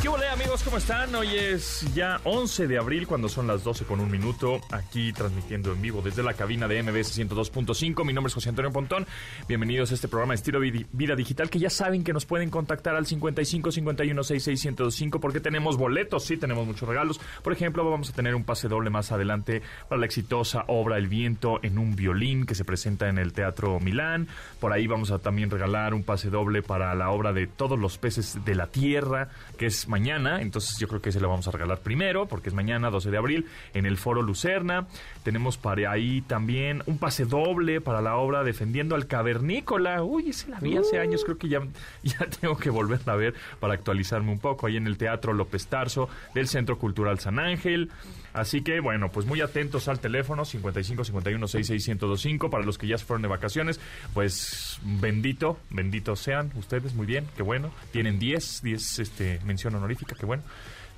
¿Qué hola amigos? ¿Cómo están? Hoy es ya 11 de abril cuando son las 12 con un minuto aquí transmitiendo en vivo desde la cabina de MBS 102.5. Mi nombre es José Antonio Pontón. Bienvenidos a este programa Estilo Vida Digital que ya saben que nos pueden contactar al 55 51 66 1025 porque tenemos boletos, sí tenemos muchos regalos. Por ejemplo, vamos a tener un pase doble más adelante para la exitosa obra El viento en un violín que se presenta en el Teatro Milán. Por ahí vamos a también regalar un pase doble para la obra de Todos los peces de la tierra que es mañana, entonces yo creo que se lo vamos a regalar primero, porque es mañana, 12 de abril, en el Foro Lucerna. Tenemos para ahí también un pase doble para la obra Defendiendo al Cavernícola. Uy, ese la vi hace años, creo que ya, ya tengo que volverla a ver para actualizarme un poco, ahí en el Teatro López Tarso del Centro Cultural San Ángel. Así que, bueno, pues muy atentos al teléfono 55 51 66 1025 para los que ya se fueron de vacaciones. Pues bendito, bendito sean ustedes, muy bien, qué bueno. Tienen 10, 10 este, mención honorífica, qué bueno.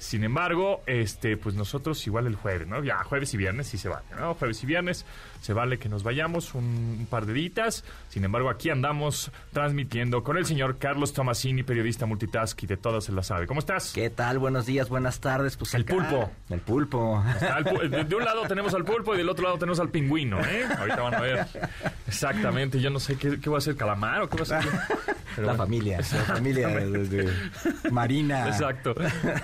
Sin embargo, este, pues nosotros igual el jueves, ¿no? Ya jueves y viernes sí se vale, ¿no? Jueves y viernes se vale que nos vayamos un, par de ditas. Sin embargo, aquí andamos transmitiendo con el señor Carlos Tomasini, periodista multitask y de todas se la sabe. ¿Cómo estás? ¿Qué tal? Buenos días, buenas tardes. Pues el pulpo. El pulpo. de, un lado tenemos al pulpo y del otro lado tenemos al pingüino, ¿eh? Ahorita van a ver. Exactamente. Yo no sé qué, qué va a ser calamar o qué va a la familia, la familia Marina. Exacto.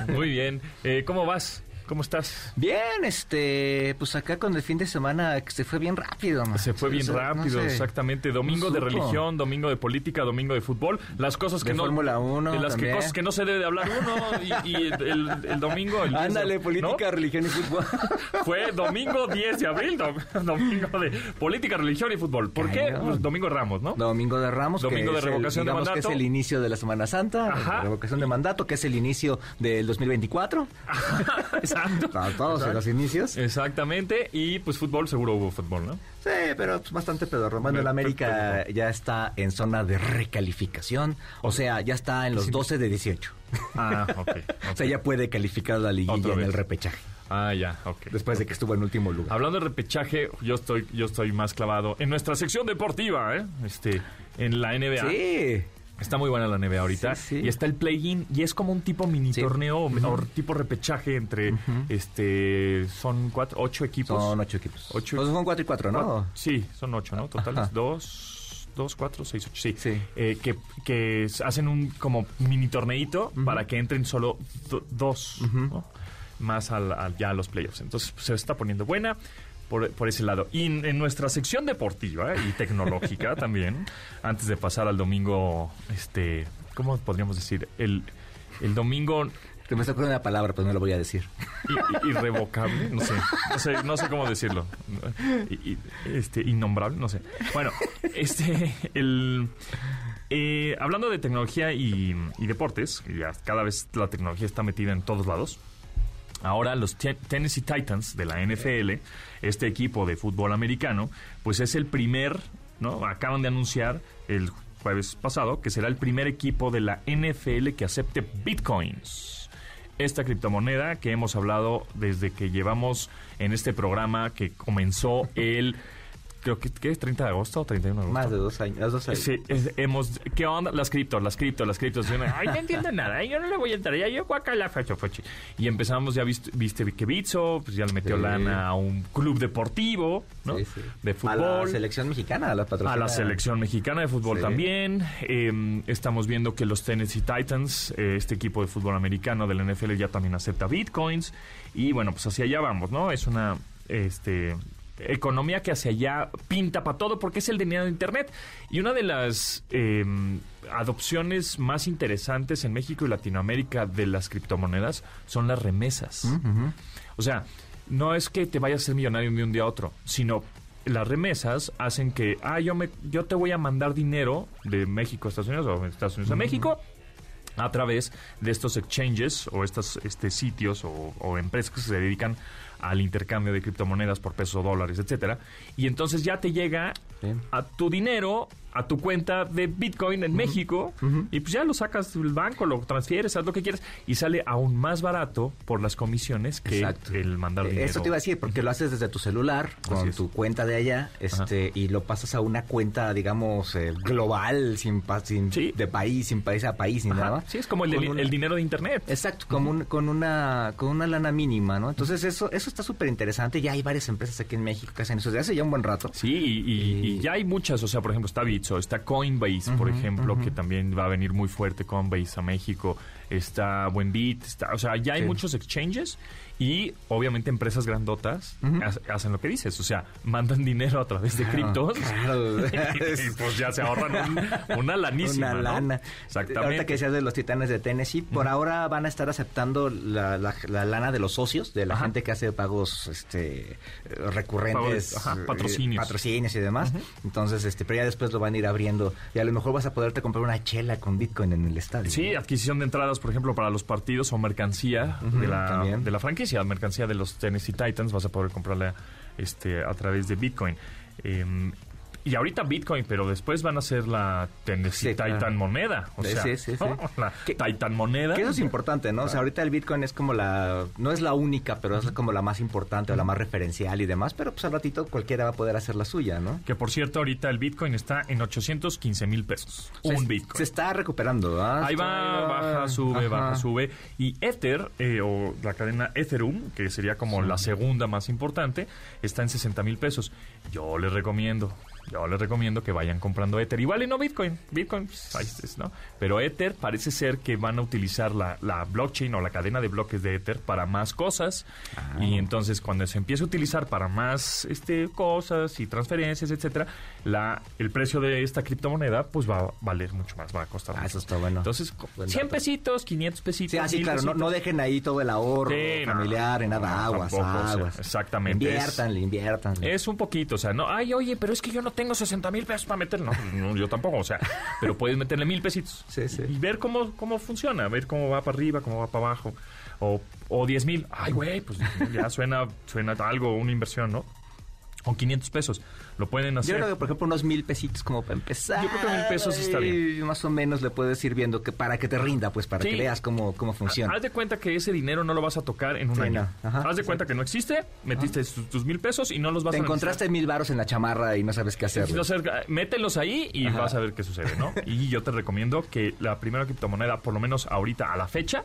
Muy bien. Eh, ¿Cómo vas? ¿Cómo estás? Bien, este, pues acá con el fin de semana que se fue bien rápido. Se fue bien rápido, exactamente. Domingo de religión, domingo de política, domingo de fútbol. Las cosas que de no. Fórmula 1. Las que, cosas que no se debe de hablar uno y, el, domingo. El Ándale, política, religión y fútbol. fue domingo 10 de abril, domingo de política, religión y fútbol. ¿Por qué? Pues domingo de Ramos, ¿no? Domingo de Ramos. Domingo de revocación de mandato. que es el inicio de la Semana Santa. Ajá. revocación de mandato, que es el inicio del 2024. Exacto. todos en los inicios. Exactamente. Y pues fútbol, seguro hubo fútbol, ¿no? Sí, pero pues, bastante pedorro. Bueno, el América ya está en zona de recalificación. O sea, ya está en los 12 de 18. Ah, ok. o sea, ya puede calificar la liguilla en el repechaje. Ah, ya, ok. Después de que estuvo en último lugar. Hablando de repechaje, yo estoy, yo estoy más clavado en nuestra sección deportiva, ¿eh? Este, en la NBA. Sí. Está muy buena la NBA ahorita. Y está el play-in y es como un tipo mini torneo o tipo repechaje entre este son cuatro, ocho equipos. Son ocho equipos. Ocho, son cuatro y cuatro, ¿no? sí, son ocho, ¿no? Totales dos, dos, cuatro, seis, ocho. Sí. Eh, que, que hacen un como mini torneito para que entren solo dos, más al, ya a los playoffs. Entonces se está poniendo buena por, ese lado. Y en, nuestra sección deportiva y tecnológica también, antes de pasar al domingo, este, ¿cómo podríamos decir? El, el domingo... Te me está poniendo una palabra, pero no lo voy a decir. irrevocable, no sé, no sé, no sé cómo decirlo. este, innombrable, no sé. Bueno, este, el... Eh, hablando de tecnología y, y deportes, ya cada vez la tecnología está metida en todos lados. Ahora los Tennessee Titans de la NFL, este equipo de fútbol americano, pues es el primer, ¿no? Acaban de anunciar el jueves pasado que será el primer equipo de la NFL que acepte bitcoins. Esta criptomoneda que hemos hablado desde que llevamos en este programa que comenzó el creo que ¿qué es 30 de agosto o 31 de agosto. Más de dos años. Dos años. Sí, hemos, ¿qué onda? Las criptos, las criptos, las criptos. Ay, no entiendo nada, yo no le voy a entrar, ya yo acá la fecha, Y empezamos, ya viste, viste que Bitso, pues ya le metió lana a un club deportivo, ¿no? Sí, sí. De fútbol. A la selección mexicana, a la A la selección mexicana de fútbol también. Eh, estamos viendo que los Tennessee Titans, eh, este equipo de fútbol americano del NFL ya también acepta bitcoins. Y bueno, pues hacia allá vamos, ¿no? Es una este economía que hacia allá pinta para todo porque es el dinero de Internet. Y una de las em, adopciones más interesantes en México y Latinoamérica de las criptomonedas son las remesas. O sea, no es que te vayas a ser millonario de un día a otro, sino las remesas hacen que, ah, yo, me, yo te voy a mandar dinero de México a Estados Unidos o de Estados Unidos a México a través de estos exchanges o estos este, sitios o, empresas que se dedican al intercambio de criptomonedas por pesos o dólares, etcétera. Y entonces ya te llega Sí. a tu dinero, a tu cuenta de Bitcoin en México, y pues ya lo sacas del banco, lo transfieres, haz lo que quieras, y sale aún más barato por las comisiones que Exacto. el mandar Eh, dinero. Eso te iba a decir, porque lo haces desde tu celular, con tu cuenta de allá, este, y lo pasas a una cuenta, digamos, eh, global, sin, sin Sí. de país, sin país a país, ni Ajá. nada. Sí, es como el, Con el- una- el dinero de Internet. Exacto, como un- con una con una lana mínima, ¿no? Entonces eso eso está súper interesante. Ya hay varias empresas aquí en México que hacen eso desde hace ya un buen rato. Sí, y, y- y ya hay muchas, o sea, por ejemplo, está Bitso, está Coinbase, por ejemplo, que también va a venir muy fuerte Coinbase a México, está Buenbit, está, o sea, ya hay Sí. muchos exchanges y obviamente empresas grandotas ha- hacen lo que dices, o sea, mandan dinero a través de Claro, criptos claro. y pues ya se ahorran un- una lanísima, Una ¿no? lana. Exactamente. Ahorita que decías de los titanes de Tennessee, por ahora van a estar aceptando la, la- la lana de los socios, de la Ajá. gente que hace pagos este recurrentes, ajá, eh, patrocinios. patrocinios y demás. Entonces, este, pero ya después lo van a ir abriendo y a lo mejor vas a poderte comprar una chela con Bitcoin en el estadio. Sí, ¿no? adquisición de entradas, por ejemplo, para los partidos o mercancía de, la, también. de la franquicia, mercancía de los Tennessee Titans, vas a poder comprarla este, a través de Bitcoin. Em, y ahorita Bitcoin, pero después van a ser la Sí, Titan claro. moneda. O Sí, sea, sí, sí, sí. ¿no? la Que- Titan moneda. Que eso es importante, ¿no? O sea, ahorita el Bitcoin es como la... No es la única, pero es como la más importante o la más referencial y demás. Pero pues al ratito cualquiera va a poder hacer la suya, ¿no? Que por cierto, ahorita el Bitcoin está en 815 mil pesos. Un Bitcoin. Se está recuperando, ¿ah? Ahí va, baja, sube, Ajá. baja, sube. Y Ether, eh, o la cadena Ethereum, que sería como la segunda más importante, está en 60 mil pesos. Yo les recomiendo, yo les recomiendo que vayan comprando Ether. Igual y no Bitcoin. Bitcoin, pues, ahí es, ¿no? Pero Ether parece ser que van a utilizar la, la blockchain o la cadena de bloques de Ether para más cosas. Ah. Y entonces cuando se empiece a utilizar para más este cosas y transferencias, etcétera, la, el precio de esta criptomoneda pues va a valer mucho más, va a costar Ah, mucho eso está bueno. Entonces, Buen 100 dato. pesitos, 500 pesitos. Sí, así 1000 claro, no, dejen ahí todo el ahorro Sí, no, familiar y nada, aguas, tampoco, o sea, aguas. exactamente, es- Inviértanle, inviértanle. Es un poquito, o sea, no, ay, oye, pero es que yo no tengo 60 mil pesos para meter. No, no, yo tampoco, o sea, pero puedes meterle mil pesitos. Sí, sí. Y ver cómo, cómo funciona, ver cómo va para arriba, cómo va para abajo. O, o 10 mil, ay, güey, pues ya suena, suena algo, una inversión, ¿no? O 500 pesos. Lo pueden Yo hacer. creo que, por ejemplo, unos mil pesitos como para empezar. Yo creo que mil pesos está bien. Y más o menos le puedes ir viendo que para que te rinda, pues para Sí. que veas cómo, cómo funciona. Haz de cuenta que ese dinero no lo vas a tocar en un Sí, año. no. Ajá, Haz de cuenta que no existe, metiste tus, tus mil pesos y no los vas Te a encontraste mil varos en la chamarra y no sabes qué hacer. Mételos ahí y Ajá. vas a ver qué sucede, ¿no? y yo te recomiendo que la primera criptomoneda, por lo menos ahorita a la fecha,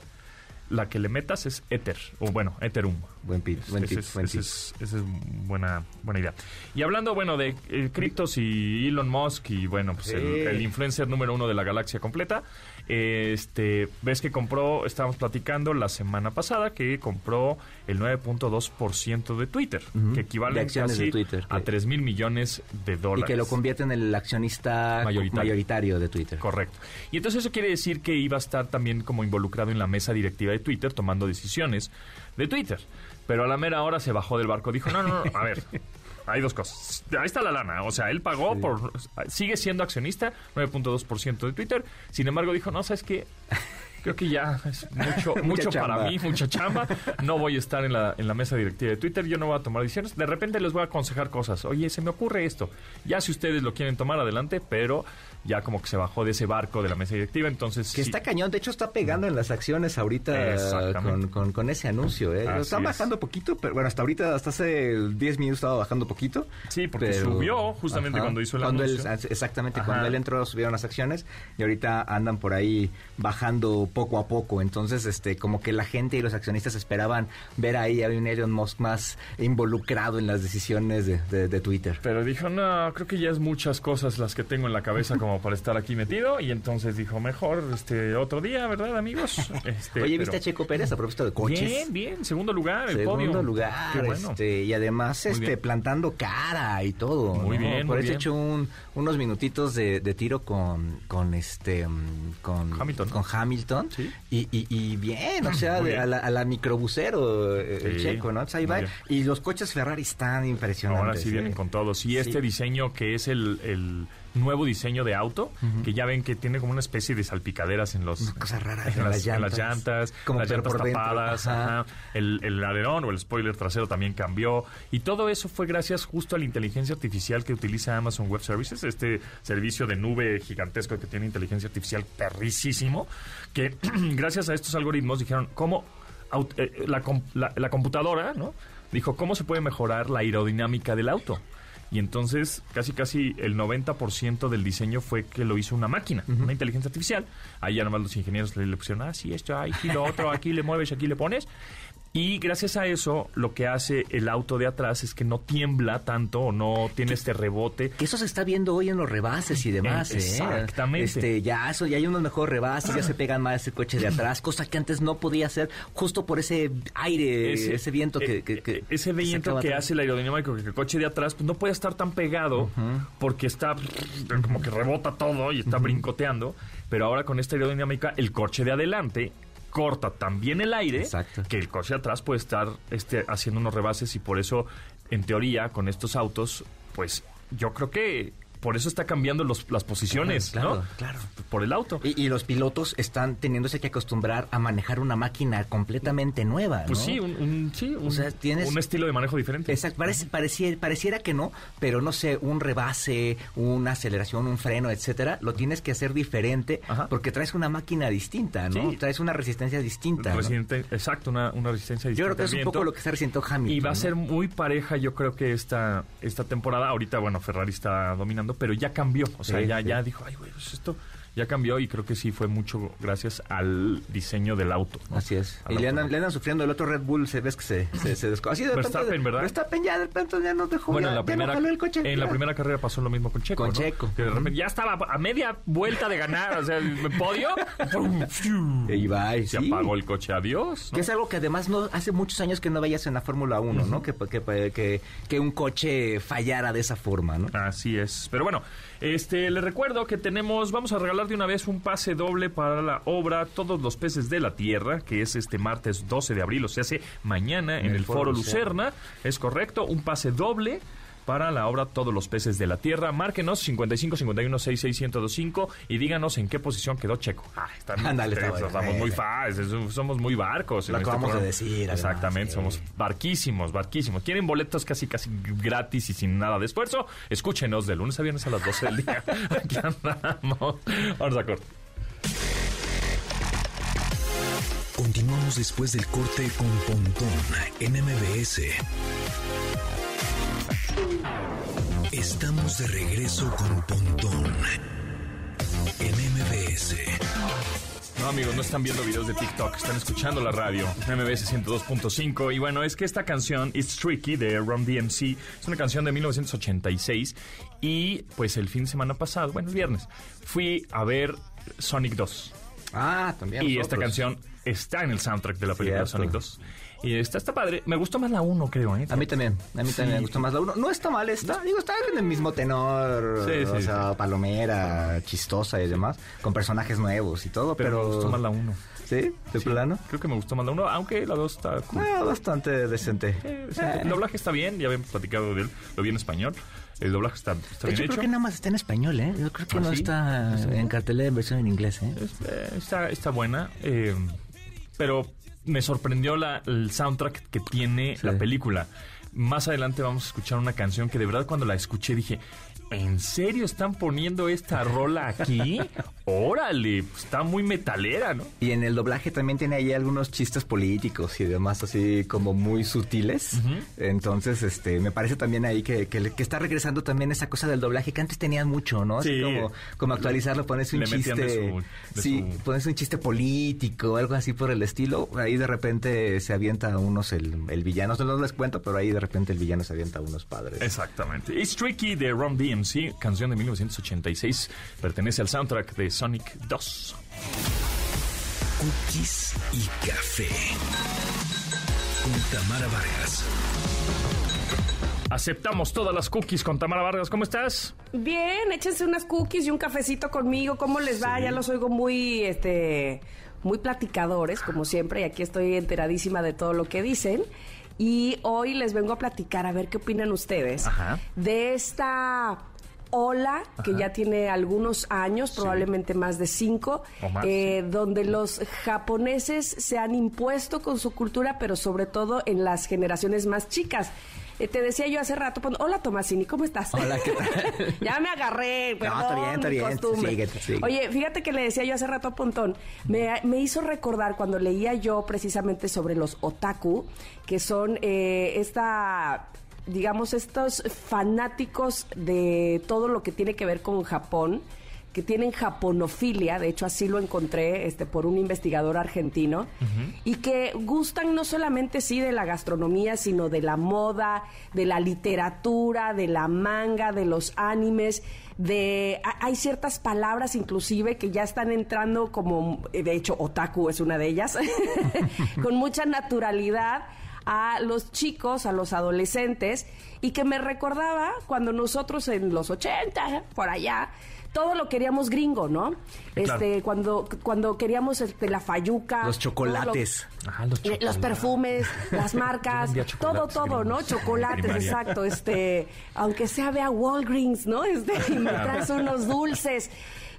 la que le metas es Ether, o bueno, Ethereum. Buen tip, buen tip, es, buen ese tip. es- esa es buena, buena idea. Y hablando, bueno, de eh, criptos y Elon Musk y, bueno, pues el, Sí. el influencer número uno de la galaxia completa, este, ves que compró, estábamos platicando la semana pasada, que compró el 9.2% de Twitter, que equivale De acciones casi de Twitter, a que- 3 mil millones de Y dólares. que lo convierte en el accionista Mayoritario. mayoritario, de Twitter. Correcto. Y entonces eso quiere decir que iba a estar también como involucrado en la mesa directiva de Twitter, tomando decisiones de Twitter. Pero a la mera hora se bajó del barco. Dijo, no, no, no, a ver, hay dos cosas. Ahí está la lana. O sea, él pagó por... Sigue siendo accionista, 9.2% de Twitter. Sin embargo, dijo, no, ¿sabes qué? Creo que ya es mucho, mucho para mí, mucha chamba. No voy a estar en la, en la mesa directiva de Twitter, yo no voy a tomar decisiones. De repente les voy a aconsejar cosas. Oye, se me ocurre esto. Ya si ustedes lo quieren tomar adelante, pero ya como que se bajó de ese barco de la mesa directiva, entonces... Que sí. está cañón, de hecho está pegando en las acciones ahorita Exactamente. con, con, con ese anuncio. ¿eh? Así Están es. bajando poquito, pero bueno, hasta ahorita, hasta hace 10 minutos estaba bajando poquito. Sí, porque pero- subió justamente Ajá. cuando hizo el Cuando él- anuncio. exactamente, Ajá. cuando él entró subieron las acciones y ahorita andan por ahí bajando poco a poco. Entonces, este, como que la gente y los accionistas esperaban ver ahí a un Elon Musk más involucrado en las decisiones de, de- de Twitter. Pero dijo, no, creo que ya es muchas cosas las que tengo en la cabeza como para estar aquí metido. Y entonces dijo, mejor este otro día, ¿verdad, amigos? Este, Oye, pero- ¿viste a Checo Pérez a propósito de coches? Bien, bien, segundo lugar, el Segundo podio. lugar, Qué bueno. este, y además Muy este bien. plantando cara y todo. Muy ¿no? bien, Por muy eso he bien. hecho un- unos minutitos de, de tiro con, con este con Hamilton. con Hamilton. Sí. Y, y, y bien, o sea, de- a, la, a la microbusero eh, el Sí, checo, ¿no? Ahí va. Y los coches Ferrari están impresionantes. Ahora sí ¿eh? vienen con todos. Y este diseño que es el, el nuevo diseño de auto, que ya ven que tiene como una especie de salpicaderas en los... En, en las, las en las llantas. Como las llantas tapadas, Ajá. ajá. El, el alerón o el spoiler trasero también cambió. Y todo eso fue gracias justo a la inteligencia artificial que utiliza Amazon Web Services, este servicio de nube gigantesco que tiene inteligencia artificial perricísimo, que gracias a estos algoritmos dijeron cómo eh, la, la- la computadora, ¿no? Dijo, ¿cómo se puede mejorar la aerodinámica del auto? Y entonces casi casi el 90% del diseño fue que lo hizo una máquina, una inteligencia artificial. Ahí ya nomás los ingenieros le, le pusieron, ah, sí, esto, aquí lo otro, aquí le mueves, aquí le pones. Y gracias a eso, lo que hace el auto de atrás es que no tiembla tanto o no tiene este rebote. Que eso se está viendo hoy en los rebases y demás, Eh, ¿eh? exactamente. Este, ya, eso, ya hay unos mejores rebases, ya se pegan más ese coche de atrás, cosa que antes no podía hacer justo por ese aire, ese, viento que, eh, que- que- eh, ese viento que atrás. hace el aerodinámico que el coche de atrás pues no puede estar tan pegado porque está como que rebota todo y está brincoteando pero ahora con esta aerodinámica el coche de adelante corta también el aire Exacto. que el coche atrás puede estar este, haciendo unos rebases y por eso en teoría con estos autos pues yo creo que por eso está cambiando los, las posiciones Claro, ¿no? claro. por el auto Y, y los pilotos están teniéndose que acostumbrar a manejar una máquina completamente nueva, pues ¿no? sí un, un- sí un, sea, tienes- un estilo de manejo diferente Exacto, parece, pareciera, pareciera que no, pero no sé, un rebase, una aceleración, un freno, etcétera, lo tienes que hacer diferente Ajá. porque traes una máquina distinta, ¿no? Sí. Traes una resistencia distinta. exacto, una, una resistencia Yo distinta creo que es un poco lo que se resistió Hamilton. Y va a ¿no? ser muy pareja, yo creo que esta, esta temporada. Ahorita, bueno, Ferrari está dominando, pero ya cambió. O sea, Sí, ya, sí. ya dijo, ay, güey, pues esto ya cambió y creo que sí fue mucho gracias al diseño del auto. ¿no? Así es. Al Y le andan, le andan sufriendo el otro Red Bull, se ves que se, se, se desco- Así de Verstappen, ¿verdad? Verstappen ya de repente ya no dejó. Bueno, ya, en la primera, no el coche. en la primera carrera pasó lo mismo con Checo. Con ¿no? Checo. Que de repente ya estaba a media vuelta de ganar, o sea, el podio. Y va, y Se sí. apagó el coche, adiós. Que es algo que además no hace muchos años que no veías en la Fórmula 1, ¿no? Que, que, que, que un coche fallara de esa forma, ¿no? Así es. Pero bueno, este les recuerdo que tenemos, vamos a regalar de una vez un pase doble para la obra Todos los peces de la tierra, que es este martes 12 de abril, o sea, hace mañana en, el, Foro Lucerna. Es correcto, un pase doble para la obra Todos los peces de la tierra. Márquenos 55 51 66 1025 y díganos en qué posición quedó Checo. Ah, están, está bueno. estamos muy fáciles, somos muy barcos. este acabamos de decir, además, Exactamente, sí. somos barquísimos, barquísimos. ¿Quieren boletos casi, casi gratis y sin nada de esfuerzo? Escúchenos de lunes a viernes a las 12 del día. Aquí andamos. Vamos a corte. Continuamos después del corte con Pontón en MBS. Estamos de regreso con Pontón en MBS. No, amigos, no están viendo videos de TikTok, están escuchando la radio, MBS 102.5. Y bueno, es que esta canción, It's Tricky, de Ron DMC, es una canción de 1986. Y pues el fin de semana pasado, bueno, el viernes, fui a ver Sonic 2. Ah, también. Y esta canción está en el soundtrack de la película Cierto. Sonic 2. Y está, está padre. Me gustó más la 1, creo, ¿eh? A mí también, a mí también me gustó más la uno. No está mal esta, digo, está en el mismo tenor, Sí, o sí, sea, palomera, chistosa y demás, con personajes nuevos y todo, Pero, pero... me gustó más la 1. ¿Sí? ¿De plano? Creo que me gustó más la 1, aunque la 2 está cool. Ah, bastante decente. Eh, el doblaje está bien, ya habíamos platicado de él, lo vi en español. El doblaje está, está De bien hecho, hecho. creo que nada más está en español, ¿eh? Yo creo que ¿Ah, no está en cartelera en versión en inglés, ¿eh? Es- eh, está, está buena, eh, pero me sorprendió la, el soundtrack que tiene Sí. la película. Más adelante vamos a escuchar una canción que de verdad cuando la escuché dije, ¿en serio están poniendo esta rola aquí? Órale, está muy metalera, ¿no? Y en el doblaje también tiene ahí algunos chistes políticos y demás así como muy sutiles. Entonces, este, me parece también ahí que, que, está regresando también esa cosa del doblaje que antes tenían mucho, ¿no? Así Sí. como, como actualizarlo, pones un Le chiste. de su- de sí, su- pones un chiste político, algo así por el estilo. Ahí de repente se avienta a unos el, el villano. No les cuento, pero ahí de repente el villano se avienta a unos padres. Exactamente. It's Tricky de Ron Canción de 1986, pertenece al soundtrack de Sonic 2. Cookies y café. Con Tamara Vargas. Aceptamos todas las cookies con Tamara Vargas. ¿Cómo estás? Bien, échense unas cookies y un cafecito conmigo. ¿Cómo les va? Ya los oigo muy, este, muy platicadores, como siempre, y aquí estoy enteradísima de todo lo que dicen. Y hoy les vengo a platicar, a ver qué opinan ustedes, Ajá. de esta ola que ya tiene algunos años, probablemente más de cinco, más, eh, donde los japoneses se han impuesto con su cultura, pero sobre todo en las generaciones más chicas. Eh, te decía yo hace rato, pues, hola Tomasini, ¿cómo estás? Hola, ¿qué tal? ya me agarré, perdón, está bien, está bien. costumbre. Síguete, síguete. Oye, fíjate que le decía yo hace rato a Pontón, me, me hizo recordar cuando leía yo precisamente sobre los otaku, que son eh, esta digamos, estos fanáticos de todo lo que tiene que ver con Japón, que tienen japonofilia, de hecho así lo encontré este, por un investigador argentino, y que gustan no solamente sí de la gastronomía, sino de la moda, de la literatura, de la manga, de los animes, de ha- hay ciertas palabras inclusive que ya están entrando como, de hecho, otaku es una de ellas, con mucha naturalidad a los chicos, a los adolescentes, y que me recordaba cuando nosotros en los 80, por allá, todo lo queríamos gringo, ¿no? Claro. Este, cuando, cuando queríamos este, la fayuca. Los lo- chocolates. Ah, los eh, los perfumes, las marcas, todo, todo, ¿no? Chocolates, Primaria. exacto. Este, aunque sea vea Walgreens, ¿no? Este, y me traes unos dulces.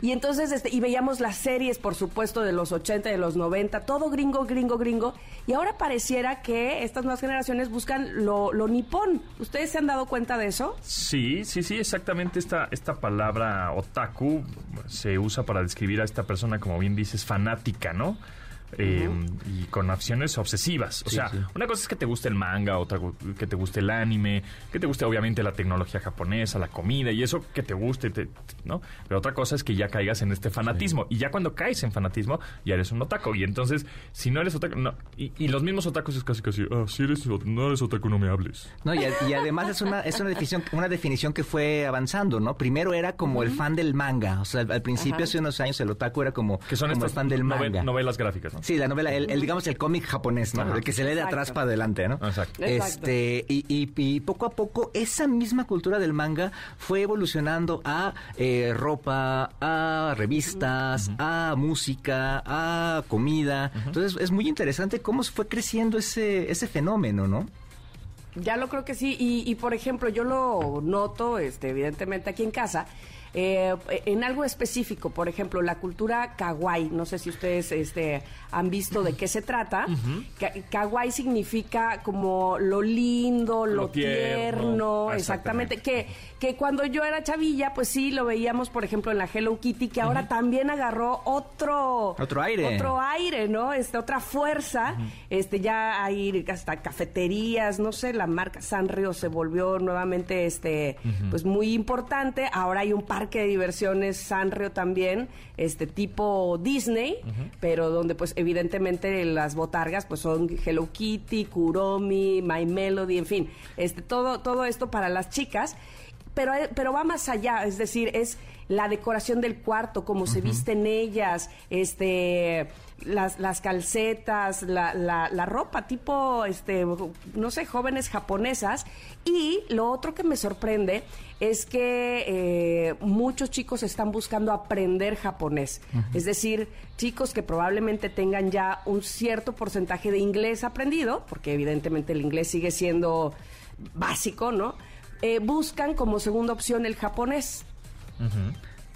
Y entonces, este, y veíamos las series, por supuesto, de los 80, de los 90, todo gringo, gringo, gringo. Y ahora pareciera que estas nuevas generaciones buscan lo, lo nipón. ¿Ustedes se han dado cuenta de eso? Sí, sí, sí, exactamente. Esta, esta palabra otaku se usa para describir a esta persona, como bien dices, fanática, ¿no? Eh, Y con acciones obsesivas. O Sí, sea, sí. una cosa es que te guste el manga, otra que te guste el anime, que te guste obviamente la tecnología japonesa, la comida y eso que te guste, te- ¿no? Pero otra cosa es que ya caigas en este fanatismo. Y ya cuando caes en fanatismo, ya eres un otaku. Y entonces, si no eres otaku, no. Y, y los mismos otakus es casi casi, ah, si eres, no eres otaku, no me hables. No, y, además es una, es una definición, una definición que fue avanzando, ¿no? Primero era como el fan del manga. O sea, al, al principio, hace unos años, el otaku era como, Que son como el fan del manga. novelas gráficas, ¿no? Sí, la novela, el, el, digamos el cómic japonés, ¿no? Ajá. El que se lee de atrás para adelante, ¿no? Exacto. Exacto. Este, y, y- y poco a poco esa misma cultura del manga fue evolucionando a eh, ropa, a revistas, a música, a comida. Entonces es muy interesante cómo fue creciendo ese, ese fenómeno, ¿no? Ya lo creo que sí. Y, y, por ejemplo, yo lo noto, este, evidentemente, aquí en casa. Eh, en algo específico, por ejemplo, la cultura kawaii, no sé si ustedes este, han visto de qué se trata. Ka- kawaii significa como lo lindo, lo, Lo tierno, tierno, exactamente. Que, que cuando yo era chavilla, pues sí, lo veíamos, por ejemplo, en la Hello Kitty, que ahora también agarró otro... Otro aire. Otro aire, ¿no? Este, otra fuerza. Este, ya hay hasta cafeterías, no sé, la marca Sanrio se volvió nuevamente, este, pues muy importante. Ahora hay un parque de diversiones Sanrio también, este, tipo Disney, pero donde, pues, evidentemente las botargas, pues, son Hello Kitty, Kuromi, My Melody, en fin, este, todo, todo esto para las chicas pero, eh, pero va más allá, es decir, es la decoración del cuarto, cómo se visten ellas, este, las, las calcetas, la, la, la ropa tipo, este, no sé, jóvenes japonesas. Y lo otro que me sorprende es que eh, muchos chicos están buscando aprender japonés. Es decir, chicos que probablemente tengan ya un cierto porcentaje de inglés aprendido, porque evidentemente el inglés sigue siendo básico, ¿no? Eh, buscan como segunda opción el japonés.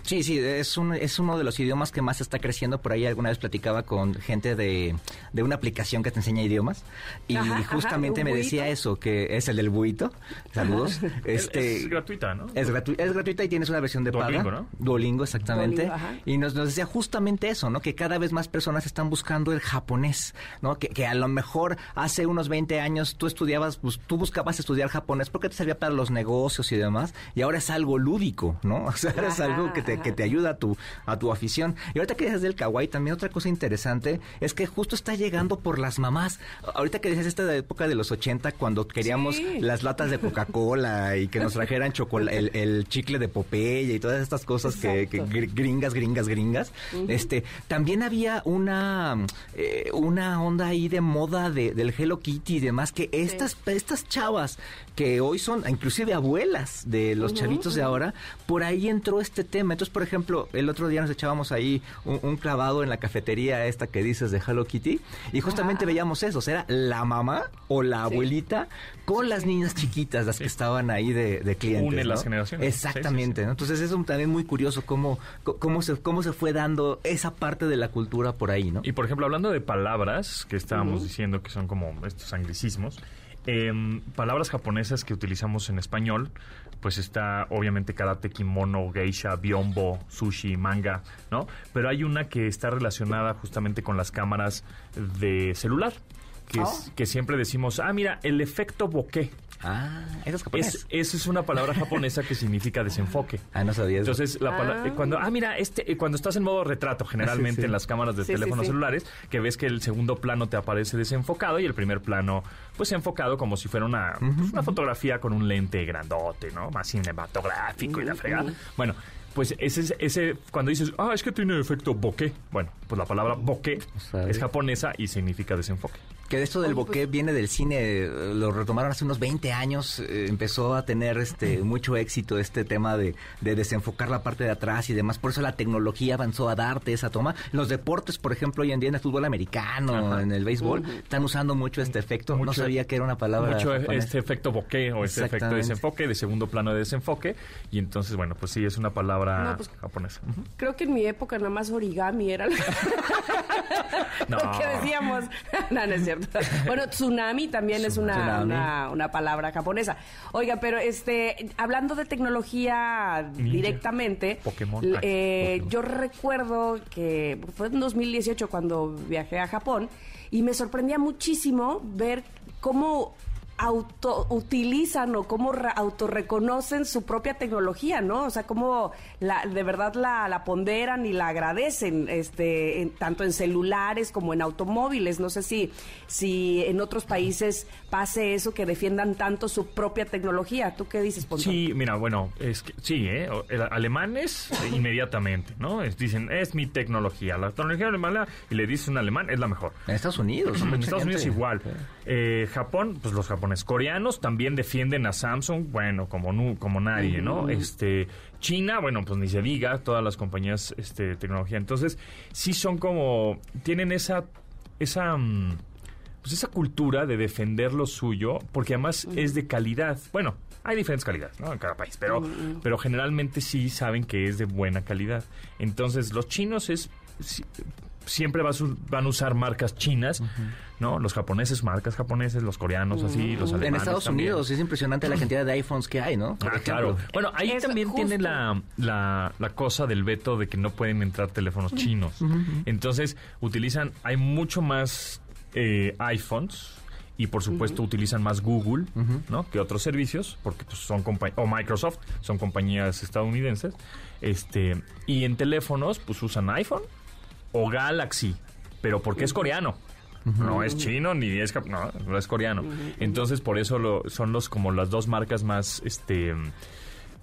Sí, sí, es, un, es uno de los idiomas que más está creciendo. Por ahí alguna vez platicaba con gente de, de una aplicación que te enseña idiomas y Ajá, justamente ¿un me decía eso, que es el del buito. Saludos. Es- Este, es gratuita, ¿no? Es, gratu- es gratuita y tienes una versión de Duolingo, paga. ¿no? Duolingo, exactamente. Duolingo, ajá. y nos, nos decía justamente eso, ¿no? Que cada vez más personas están buscando el japonés, ¿no? Que, que a lo mejor hace unos 20 años tú estudiabas, pues, tú buscabas estudiar japonés porque te servía para los negocios y demás, y ahora es algo lúdico, ¿no? O sea, ahora es algo que te, ajá. que te ayuda a tu, a tu afición. Y ahorita que dices del kawaii, también otra cosa interesante es que justo está llegando por las mamás. Ahorita que dices esta de época de los 80, cuando queríamos Sí. las latas de Coca-Cola y que nos trajeran chocola- el, el chicle de Popeye y todas estas cosas que, gringas, gringas, gringas. Este, también había una eh, una onda ahí de moda de, del Hello Kitty y demás que estas estas chavas que hoy son inclusive abuelas de los chavitos de ahora, por ahí entró este tema. Entonces Entonces, por ejemplo, el otro día nos echábamos ahí un, un clavado en la cafetería esta que dices de Hello Kitty y justamente veíamos eso, o sea, era la mamá o la abuelita con las niñas chiquitas, las que estaban ahí de, de clientes. Une ¿no? las generaciones. Exactamente. ¿no? Entonces es un- también muy curioso cómo, cómo, se, cómo se fue dando esa parte de la cultura por ahí, ¿no? Y por ejemplo, hablando de palabras que estábamos diciendo que son como estos anglicismos, em, palabras japonesas que utilizamos en español, pues está obviamente karate, kimono, geisha, biombo, sushi, manga, ¿no? Pero hay una que está relacionada justamente con las cámaras de celular, que, es- que siempre decimos, ah, mira, el efecto bokeh. Ah, eso es japonés. Es, esa es una palabra japonesa que significa desenfoque. Ah, no sabía eso. Entonces, la pala- Ah. eh, cuando, ah, mira, este, eh, cuando estás en modo retrato, generalmente Sí, sí. en las cámaras de Sí, teléfonos sí. celulares, que ves que el segundo plano te aparece desenfocado y el primer plano, pues enfocado como si fuera una, pues, una fotografía con un lente grandote, ¿no? Más cinematográfico y la fregada. Bueno. Pues ese, es- ese, cuando dices, ah, es que tiene efecto bokeh. Bueno, pues la palabra bokeh sabe. es japonesa y significa desenfoque. Que de esto del Oye, pues- bokeh viene del cine, lo retomaron hace unos 20 años, eh, empezó a tener este mucho éxito este tema de, de desenfocar la parte de atrás y demás, por eso la tecnología avanzó a darte esa toma. Los deportes, por ejemplo, hoy en día en el fútbol americano, Ajá. en el béisbol, están usando mucho este efecto, no sabía que era una palabra Mucho japonesa. este efecto bokeh o este efecto de desenfoque, de segundo plano de desenfoque. Y entonces, bueno, pues sí, es una palabra No, pues- japonesa. Creo que en mi época nada más origami era lo, No. lo que decíamos. no, no es cierto. Bueno, tsunami también es una, una, una palabra japonesa. Oiga, pero este, hablando de tecnología Ninja. directamente, Pokémon. eh, Pokémon. yo recuerdo que fue en 2018 cuando viajé a Japón y me sorprendía muchísimo ver cómo auto utilizan o cómo autorreconocen su propia tecnología, ¿no? O sea, cómo la, de verdad la, la ponderan y la agradecen, este, en- tanto en celulares como en automóviles. No sé si, si en otros países pase eso, que defiendan tanto su propia tecnología. ¿Tú qué dices, Pontón? Sí, mira, bueno, es que sí, ¿eh? Alemanes eh, inmediatamente, ¿no? Es- dicen, es mi tecnología. La tecnología alemana, y le dice un alemán, es la mejor. En Estados Unidos. En Estados Unidos igual. Eh, Japón, pues los japoneses. Coreanos también defienden a Samsung, bueno, como, nu- como nadie, ¿no? Este, China, bueno, pues ni se diga, todas las compañías este, de tecnología. Entonces, sí son como, tienen esa, esa, mm, pues esa cultura de defender lo suyo, porque además es de calidad. Bueno, hay diferentes calidades, ¿no? En cada país, pero, pero generalmente sí saben que es de buena calidad. Entonces, los chinos es siempre vas van a usar marcas chinas, ¿no? Los japoneses, marcas japoneses, los coreanos así, los alemanes En Estados también. Unidos es impresionante la cantidad de iPhones que hay, ¿no? Por Ah, claro. Bueno, ahí Es también justo. tiene la, la, la cosa del veto de que no pueden entrar teléfonos chinos. Entonces, utilizan, hay mucho más eh, iPhones y por supuesto utilizan más Google, ¿no? Que otros servicios, porque pues, son o Microsoft, son compañías estadounidenses. Este, y en teléfonos, pues usan iPhone o Galaxy, pero porque es coreano. No es chino ni es no, no es coreano. Entonces por eso lo, son los como las dos marcas más este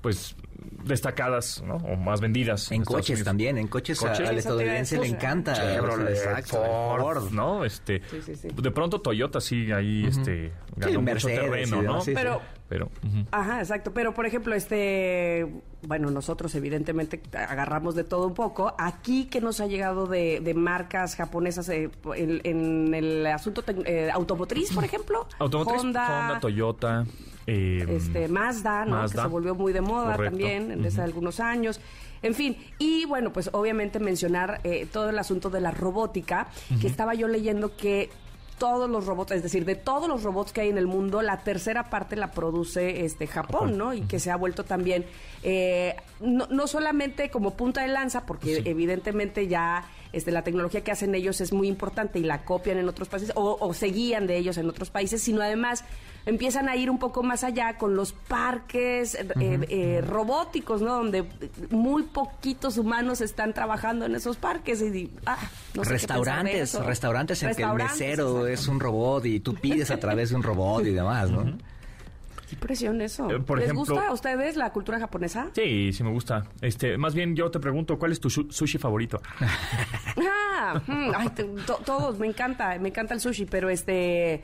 pues destacadas, ¿no? O más vendidas En coches Unidos. también, en coches, a- Coches. al estadounidense le encanta. Chevrolet, Exacto, Ford, ¿no? Este, Sí, sí, sí. de pronto Toyota sí ahí este ganó mucho terreno, ¿no? demás, sí, sí. Pero Pero ujú. Ajá, exacto. Pero, por ejemplo, este, bueno, nosotros evidentemente agarramos de todo un poco. Aquí que nos ha llegado de, de marcas japonesas eh, en, en el asunto eh, automotriz, por ejemplo. Automotriz, Honda, Honda, Toyota, eh, este, Mazda, ¿no? Mazda. Que se volvió muy de moda Correcto. también desde Ujú. algunos años. En fin, y bueno, pues obviamente mencionar eh, todo el asunto de la robótica, que estaba yo leyendo que todos los robots, es decir, de todos los robots que hay en el mundo, la tercera parte la produce este Japón, Japón. ¿no? Y que se ha vuelto también eh, no, no solamente como punta de lanza, porque Sí. evidentemente ya este, la tecnología que hacen ellos es muy importante y la copian en otros países o, o se guían de ellos en otros países, sino además empiezan a ir un poco más allá con los parques eh, eh, robóticos, ¿no? Donde muy poquitos humanos están trabajando en esos parques y ah, no sé restaurantes, restaurantes en que el mesero es un robot y tú pides a través de un robot y demás, ¿no? Qué impresión eso. Eh, por ¿Les ejemplo- gusta a ustedes la cultura japonesa? Sí, sí me gusta. Este, más bien yo te pregunto, ¿cuál es tu su- sushi favorito? Ah, mm, ay, te- to- todos, me encanta, me encanta el sushi, pero este,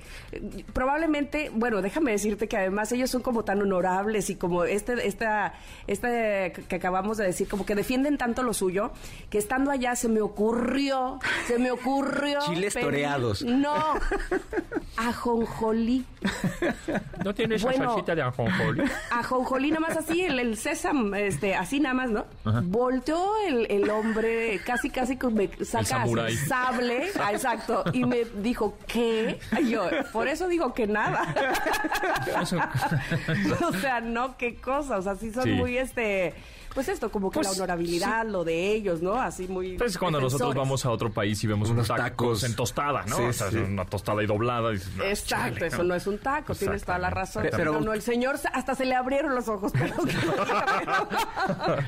probablemente, bueno, déjame decirte que además ellos son como tan honorables y como este, esta, este que acabamos de decir, como que defienden tanto lo suyo, que estando allá se me ocurrió, se me ocurrió. Chiles toreados. No, ajonjolí. ¿No tienes Bueno. Salsita de ajonjolí? Ajonjolí nada más así, el, el sésamo, este, así nada más, ¿no? Volteó el, el hombre, casi casi me saca así, samurái. sable, ah, exacto, y me dijo, ¿qué? Y yo, por eso digo que nada. o sea, no, qué cosa, o sea, sí son Sí. muy, este, pues esto, como que Pues, la honorabilidad, lo de ellos, ¿no? Así muy... Pues cuando nosotros vamos a otro país y vemos unos tacos, tacos. en tostada, ¿no? Sí, o sea, sí. una tostada y doblada. dices, no, Exacto, chale, eso no es un taco, tienes toda la razón. Pero- no, el señor se- hasta se le abrieron los ojos. Pero,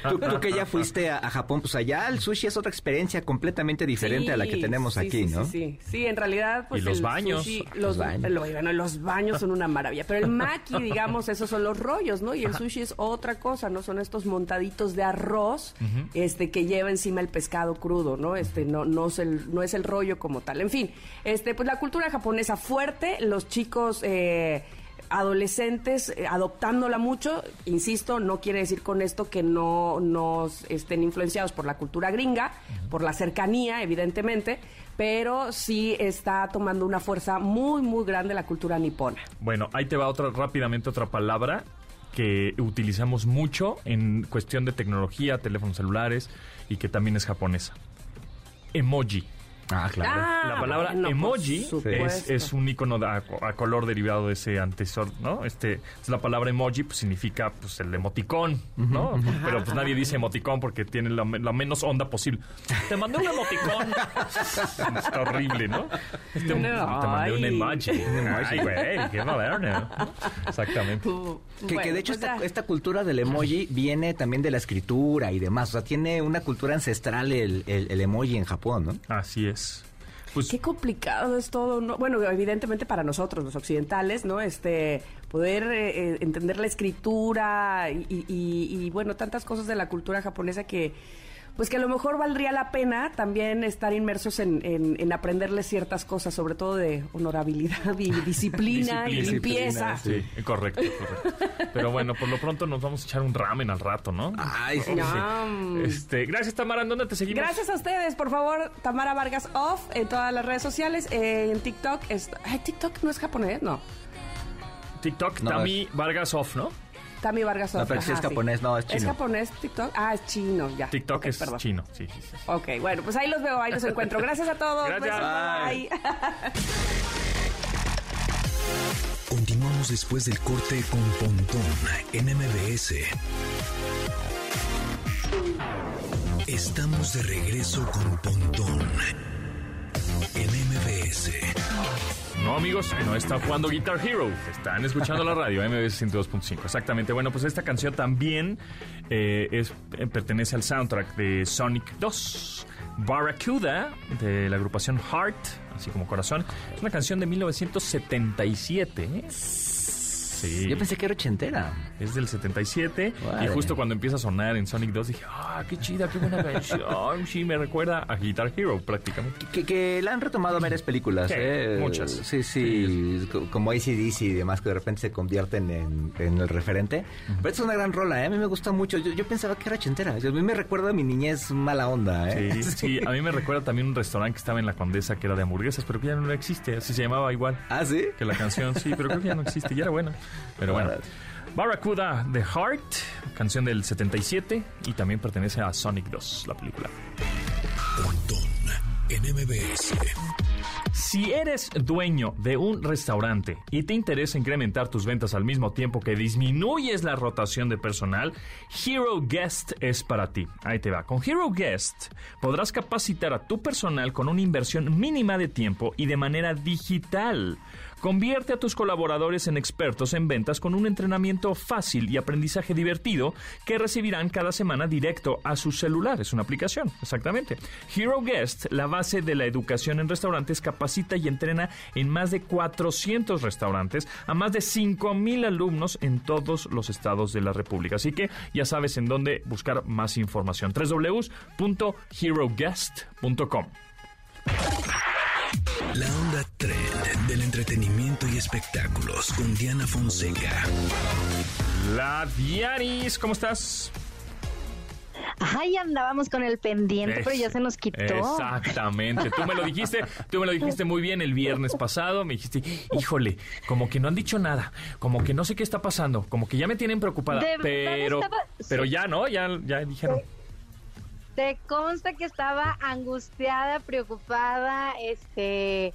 Tú, tú que ya fuiste a, a Japón, pues allá el sushi es otra experiencia completamente diferente a la que tenemos sí, aquí, sí, ¿no? Sí, sí, sí, en realidad, pues Y los el baños. sushi, Los los, baños. lo- bueno, los baños son una maravilla. Pero el maki, digamos, esos son los rollos, ¿no? Y el sushi es otra cosa, ¿no? Son estos montaditos de arroz, este, que lleva encima el pescado crudo, ¿no? Este, no, no es el, no es el rollo como tal. En fin, este, pues la cultura japonesa fuerte, los chicos, eh, adolescentes eh, adoptándola mucho, insisto, no quiere decir con esto que no nos estén influenciados por la cultura gringa, por la cercanía, evidentemente, pero sí está tomando una fuerza muy, muy grande la cultura nipona. Bueno, ahí te va otra rápidamente otra palabra que utilizamos mucho en cuestión de tecnología, teléfonos celulares y que también es japonesa. Emoji. Ah, claro. Ah, la palabra bueno, emoji es, un icono de- a, a color derivado de ese antesor, ¿no? Este, es la palabra emoji pues, significa pues el emoticón, ¿no? Pero pues nadie dice emoticón porque tiene la, me- la menos onda posible. Te mandé un emoticón. Está horrible, ¿no? Este, No, te mandé un emoji. Ay, güey, qué moderno. Exactamente. Que, que Bueno, de hecho pues esta, esta cultura del emoji viene también de la escritura y demás. O sea, tiene una cultura ancestral el, el- el emoji en Japón, ¿no? Así es. Pues Qué complicado es todo, ¿no? Bueno, evidentemente para nosotros, los occidentales, ¿no? Este, poder eh, eh, entender la escritura y- y- y, bueno, tantas cosas de la cultura japonesa que, pues que a lo mejor valdría la pena también estar inmersos en, en, en aprenderles ciertas cosas, sobre todo de honorabilidad y disciplina, y Disciplina, limpieza. Sí, correcto, correcto. Pero bueno, por lo pronto nos vamos a echar un ramen al rato, ¿no? Ay, sí. Ñam. Este, gracias Tamara, ¿en dónde te seguimos? Gracias a ustedes, por favor, Tamara Vargas Off en todas las redes sociales, eh, en TikTok. Es, ay, TikTok no es japonés, no. TikTok, No, Tami Vargas Off, ¿no? Tami Vargas No, Off. pero sí ajá, es japonés, no, es ¿Es chino. japonés TikTok? Ah, es chino, ya. TikTok Ok, es perdón. chino, sí, sí, sí. Ok, bueno, pues ahí los veo, ahí los encuentro. Gracias a todos. Gracias. Besos, Bye. bye. Continuamos después del corte con Pontón en MBS. Estamos de regreso con Pontón en MBS. No, amigos, no están jugando Guitar Hero. Están escuchando la radio, MBS 102.5. Exactamente. Bueno, pues esta canción también eh, eh, pertenece al soundtrack de Sonic 2. Barracuda, de la agrupación Heart, así como Corazón. Es una canción de 1977. ¿eh? Sí. Yo pensé que era ochentera. Es del 77 y Órale. justo cuando empieza a sonar en Sonic 2 dije, ah, qué chida, qué buena canción. Sí, me recuerda a Guitar Hero prácticamente. Que, que la han retomado varias películas, Sí, ¿eh? muchas. Sí, sí, co- como ACDC y demás, que de repente se convierten en, en el referente. Pero es una gran rola, ¿eh? A mí me gusta mucho. Yo, yo pensaba que era ochentera. A mí me recuerda a mi niñez mala onda, ¿eh? Sí, sí, a mí me recuerda también un restaurante que estaba en la Condesa que era de hamburguesas, pero que ya no existe, así se llamaba igual ¿Ah, sí? que la canción, sí, pero creo que ya no existe, ya era buena. Pero bueno, Barracuda The Heart, canción del 77 y también pertenece a Sonic 2, la película. Si eres dueño de un restaurante y te interesa incrementar tus ventas al mismo tiempo que disminuyes la rotación de personal, Hero Guest es para ti. Ahí te va. Con Hero Guest podrás capacitar a tu personal con una inversión mínima de tiempo y de manera digital. Convierte a tus colaboradores en expertos en ventas con un entrenamiento fácil y aprendizaje divertido que recibirán cada semana directo a su celular. Es una aplicación, exactamente. Hero Guest, la base de la educación en restaurantes, capacita y entrena en más de 400 restaurantes a más de 5.000 alumnos en todos los estados de la República. Así que ya sabes en dónde buscar más información. www.heroguest.com. La onda trend del entretenimiento y espectáculos con Diana Fonseca. La Dianis, ¿cómo estás? Ay, andábamos con el pendiente, pero ya se nos quitó. Exactamente. Tú me lo dijiste, tú me lo dijiste muy bien el viernes pasado. Me dijiste, híjole, como que no han dicho nada, como que no sé qué está pasando, como que ya me tienen preocupada. De pero, estaba- pero sí. ya, ¿no? Ya, ya dijeron. Te consta que estaba angustiada, preocupada, este...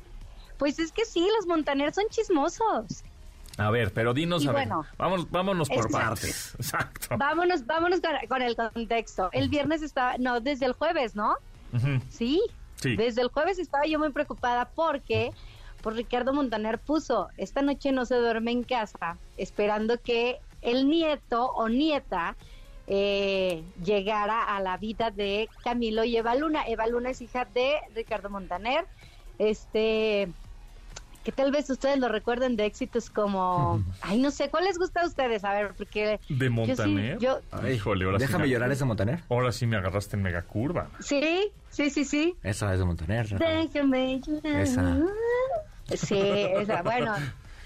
Pues es que sí, los montaneros son chismosos. A ver, pero dinos, Y a ver, bueno, vamos, vámonos por exacto. partes. Exacto. Vámonos, vámonos con, con el contexto. El viernes estaba, no, desde el jueves, ¿no? Sí. Sí. Desde el jueves estaba yo muy preocupada porque pues Ricardo Montaner puso, esta noche no se duerme en casa, esperando que el nieto o nieta eh, llegara a la vida de Camilo y Eva Luna. Eva Luna es hija de Ricardo Montaner, este que tal vez ustedes lo recuerden de éxitos como, ay no sé, ¿cuál les gusta a ustedes? A ver, porque ¿De yo sí, Montaner? yo, Ay, Híjole, ahora sí Déjame me- llorar ese Montaner. Ahora sí me agarraste en mega curva. sí, sí, sí, sí. Esa es de Montaner. Déjame llorar. Esa. Sí, esa, bueno.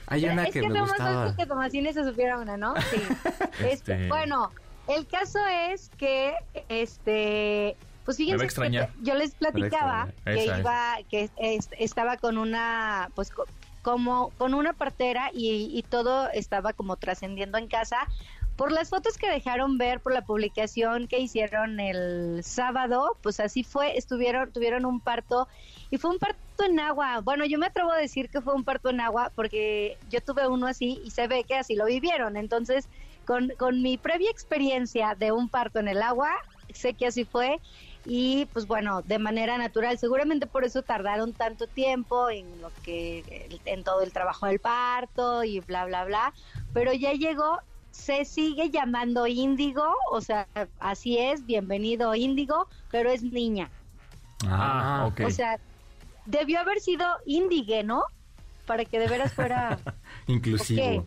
Hay una es que, que, me gustaba. Que Tomasini se supiera una, ¿no? Sí. Este, Este- Bueno, el caso es que, este, pues fíjense, que yo les platicaba que iba, que es- estaba con una, pues co- como con una partera y, y todo estaba como trascendiendo en casa. Por las fotos que dejaron ver, por la publicación que hicieron el sábado, pues así fue, estuvieron, tuvieron un parto y fue un parto en agua. Bueno, yo me atrevo a decir que fue un parto en agua porque yo tuve uno así y se ve que así lo vivieron. Entonces, con, con mi previa experiencia de un parto en el agua, sé que así fue y pues bueno, de manera natural. Seguramente por eso tardaron tanto tiempo en lo que en todo el trabajo del parto y bla bla bla, pero ya llegó se sigue llamando Índigo, o sea, así es, bienvenido Índigo, pero es niña. Ah, ok. O sea, debió haber sido Índigue, ¿no? Para que de veras fuera... Inclusivo.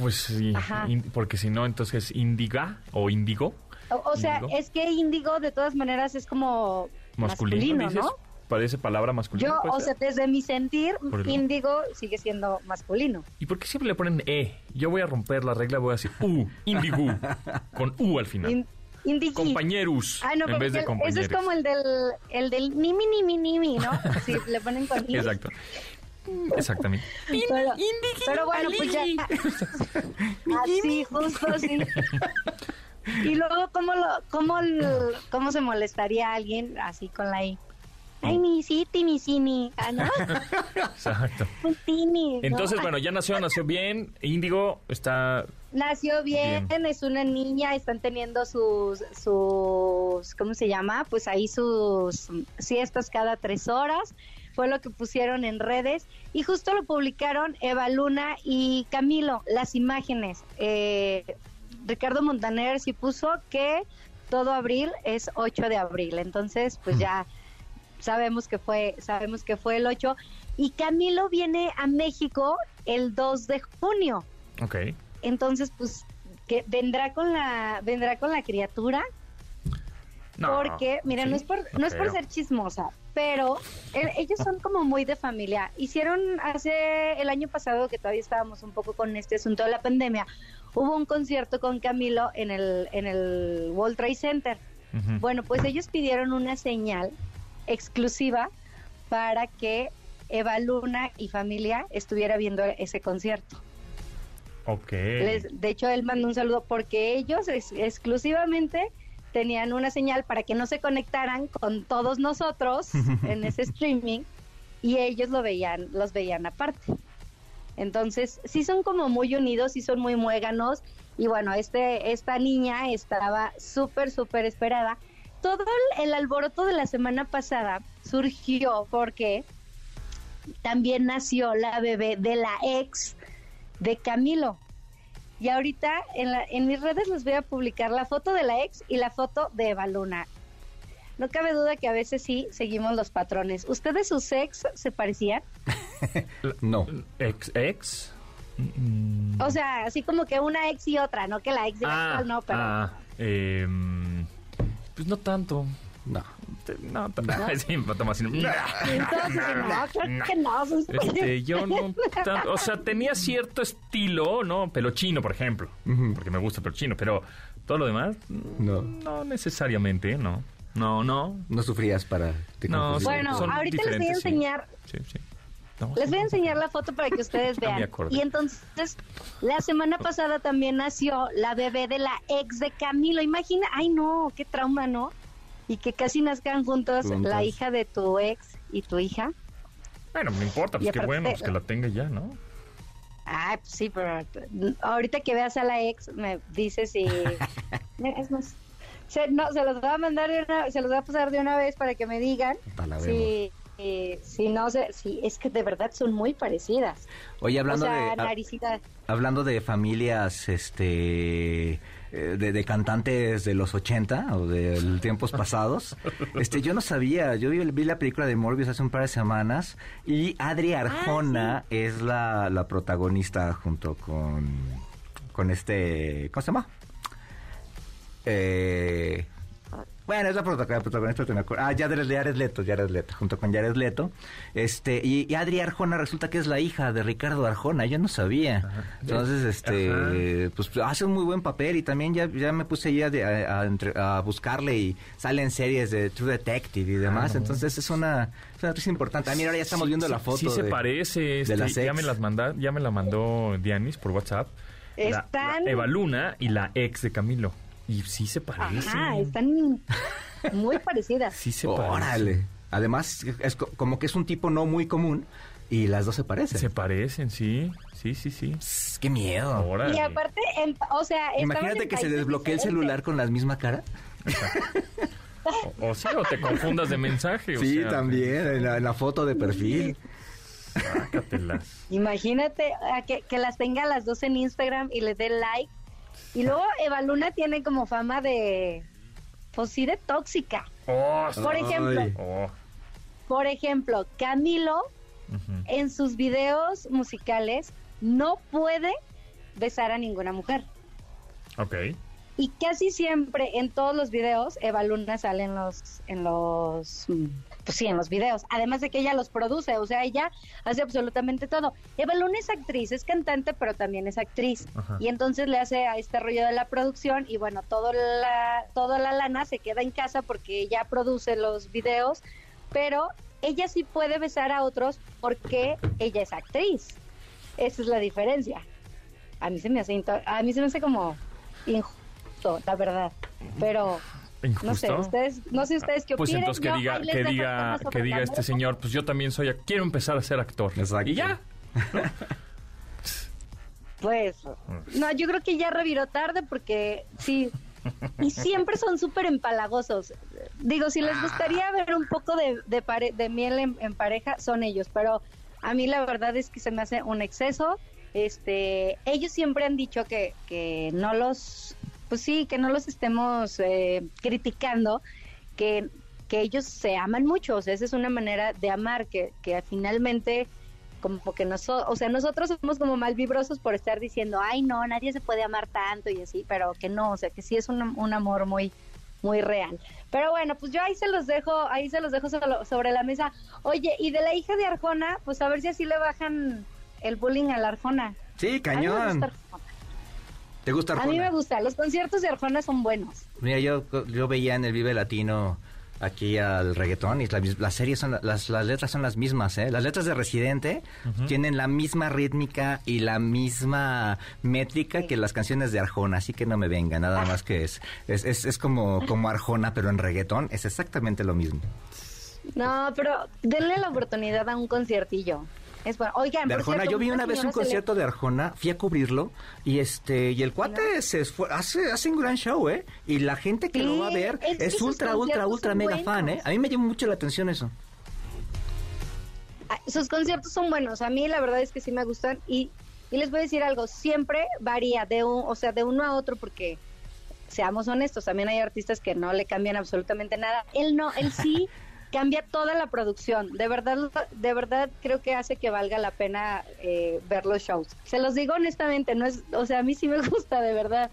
Pues sí, in- porque si no, entonces indiga o índigo. O, o sea, Índigo. es que Índigo de todas maneras es como Masculino, masculino, dices. ¿no? Parece palabra masculina. Yo, o sea, ser? desde mi sentir, Índigo sigue siendo masculino. ¿Y por qué siempre le ponen E? Yo voy a romper la regla, voy a decir U, indigo, con U al final. In- Indigui. Compañeros, Ah, no, en vez de el- ese compañeros. es como el del, el del nimi, nimi, nimi, ¿no? Sí, le ponen con. Exacto. Exactamente. Pero, pero bueno, pues ya. Así, justo así. Y luego, ¿cómo, lo, cómo, ¿cómo se molestaría alguien así con la I? Ay, mi siti, mi sini. Ah, ¿no? Exacto. Un tini, ¿no? Entonces, bueno, ya nació, nació bien. Índigo está Nació bien, Bien. es una niña, están teniendo sus, sus, ¿cómo se llama? Pues ahí sus siestas cada tres horas, fue lo que pusieron en redes y justo lo publicaron Eva Luna y Camilo, las imágenes. Eh, Ricardo Montaner sí puso que todo abril es 8 de abril, entonces pues ya sabemos que fue, sabemos que fue el 8 y Camilo viene a México el 2 de junio. Ok. Entonces, pues, que vendrá con la, vendrá con la criatura, No, porque, mira, sí, no es por, no es por ser chismosa, pero ellos son como muy de familia. Hicieron hace el año pasado, que todavía estábamos un poco con este asunto de la pandemia, hubo un concierto con Camilo en el, en el World Trade Center. Bueno, pues ellos pidieron una señal exclusiva para que Eva Luna y familia estuviera viendo ese concierto. Ok. Les- de hecho, él mandó un saludo porque ellos ex- exclusivamente tenían una señal para que no se conectaran con todos nosotros en ese streaming y ellos lo veían, los veían aparte. Entonces, sí son como muy unidos, sí son muy muéganos y bueno, este esta niña estaba súper súper esperada. Todo el, el alboroto de la semana pasada surgió porque también nació la bebé de la ex de Camilo. Y ahorita en, la- en mis redes les voy a publicar la foto de la ex y la foto de Eva Luna. No cabe duda que a veces sí seguimos los patrones. ¿Ustedes sus ex se parecían? No. Ex, ex. Mm, O sea, así como que una ex y otra, no que la ex de la ah, actual no, pero... ah, em, pues no tanto. No. Te- No, tanto. Sí, no. Entonces, no, claro que no. son- Este, yo no tanto, o sea, tenía cierto estilo, ¿no? Pelo chino, por ejemplo, Ujú. porque me gusta el pelo chino, pero todo lo demás, No. no necesariamente, no. No, no. No sufrías para te No. Bueno, Son ahorita les voy a diferentes, sí. enseñar Sí, sí. No, Les voy a no. enseñar la foto para que ustedes No me vean. acordé. y entonces, la semana pasada también nació la bebé de la ex de Camilo. Imagina, ay no, qué trauma, ¿no? Y que casi nazcan juntos Juntos. la hija de tu ex y tu hija. Bueno, no importa, Y pues qué aparte- bueno, pues que la tenga ya, ¿no? Ay, pues sí, pero ahorita que veas a la ex, me dices es más, se, no, se los voy a mandar de una, se los voy a pasar de una vez para que me digan si, eh, si no sé, si es que de verdad son muy parecidas. Oye, hablando o sea, de... ah, naricita. Hablando de familias, este, eh, de, de cantantes de los 80 o de tiempos pasados, este, yo no sabía, yo vi, vi la película de Morbius hace un par de semanas y Adri Arjona es la, la protagonista junto con, con este, ¿cómo se llama? Eh, bueno, es la prota- la protagonista. te me acuerdo. Ah, Jared, Jared Leto, Jared Leto, junto con Jared Leto. Este, y, y Adri Arjona resulta que es la hija de Ricardo Arjona, yo no sabía. Entonces, este, pues hace un muy buen papel y también ya, ya me puse ya de- a, a entre- a buscarle y salen series de True Detective y demás. Entonces es una, es una actriz importante. Ah, mira, ahora ya estamos viendo la foto. Sí se de- parece, este, las ya ex. me las manda, ya me la mandó Dianis por WhatsApp. La- Están- la Eva Luna y la ex de Camilo. Y sí se parecen. Ajá, están muy parecidas. Sí se parecen. Órale. Además, es co- como que es un tipo no muy común y las dos se parecen. Se parecen, sí. Sí, sí, sí. Pss, ¡Qué miedo! Órale. Y aparte, en- o sea, Imagínate en que se desbloquee el celular con la misma cara. O, o sí, o te confundas de mensaje. o Sí, sea, también, en la, en la foto de perfil. Sácatelas. Imagínate a que, que las tenga las dos en Instagram y les dé like. Y luego Eva Luna tiene como fama de, pues sí, de tóxica. Oh, Por ejemplo, oh, por ejemplo, Camilo en sus videos musicales no puede besar a ninguna mujer. Ok. Y casi siempre en todos los videos Eva Luna sale en los, en los, mm, pues sí, en los videos. Además de que ella los produce, o sea, ella hace absolutamente todo. Eva Luna es actriz, es cantante, pero también es actriz. Ajá. Y entonces le hace a este rollo de la producción y bueno, todo la, toda la lana se queda en casa porque ella produce los videos, pero ella sí puede besar a otros porque ella es actriz. Esa es la diferencia. A mí se me hace, a mí se me hace como injusto, la verdad. Pero no sé, ustedes, no sé ustedes qué Pues opinen. entonces que Yo diga, que diga, que diga este señor, pues yo también soy, quiero empezar a ser actor. Exacto. Y ya. Pues, no, yo creo que ya reviró tarde porque sí. Y siempre son súper empalagosos. Digo, si les gustaría ver un poco de, de, pare- de miel en, en pareja, son ellos. Pero a mí la verdad es que se me hace un exceso. Este, ellos siempre han dicho que, que no los, pues sí, que no los estemos eh, criticando, que, que ellos se aman mucho. O sea, esa es una manera de amar que, que finalmente como que nosotros, o sea, nosotros somos como mal vibrosos por estar diciendo, ay, no, nadie se puede amar tanto y así, pero que no, o sea, que sí es un, un amor muy, muy real. Pero bueno, pues yo ahí se los dejo, ahí se los dejo sobre, sobre la mesa. Oye, y de la hija de Arjona, pues a ver si así le bajan el bullying a la Arjona. Sí, mí cañón. gusta Arjona. ¿Te A mí me gusta, los conciertos de Arjona son buenos. Mira, yo, yo veía en el Vive Latino aquí al reggaetón y la- las series son la- las, las letras son las mismas, ¿eh? Las letras de Residente tienen la misma rítmica y la misma métrica que las canciones de Arjona, así que no me venga, nada más que es es, es, es como, como Arjona, pero en reggaetón es exactamente lo mismo. No, pero denle la oportunidad a un conciertillo. Es bueno. Oigan, De Arjona, cierto, yo vi una vez un le- concierto de Arjona, fui a cubrirlo y este y el cuate se hace hace un gran show, ¿eh? Y la gente que lo va a ver es ultra ultra ultra mega fan, ¿eh? A mí me llamó mucho la atención eso. ah, sus conciertos son buenos. A mí la verdad es que sí me gustan y, y les voy a decir algo, siempre varía de un, o sea, de uno a otro porque seamos honestos, también hay artistas que no le cambian absolutamente nada. Él no, él sí cambia toda la producción. De verdad, de verdad creo que hace que valga la pena eh, ver los shows. Se los digo honestamente, no es, o sea, a mí sí me gusta, de verdad.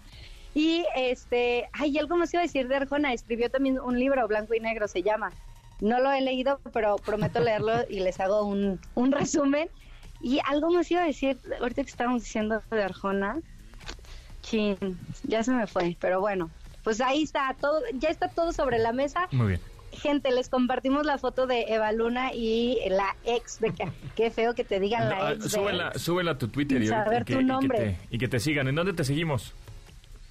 Y este, ay, algo más iba a decir de Arjona, escribió también un libro, Blanco y Negro se llama. No lo he leído, pero prometo leerlo y les hago un, un resumen. Y algo más iba a decir, ahorita que estábamos diciendo de Arjona, chin, ya se me fue, pero bueno, pues ahí está, todo, ya está todo sobre la mesa. Muy bien. Gente, les compartimos la foto de Eva Luna y la ex de que qué feo que te digan la Ah, ex. de súbela, él. súbela a tu Twitter y, saber y que, tu y que nombre. te, y que te sigan. ¿En dónde te seguimos?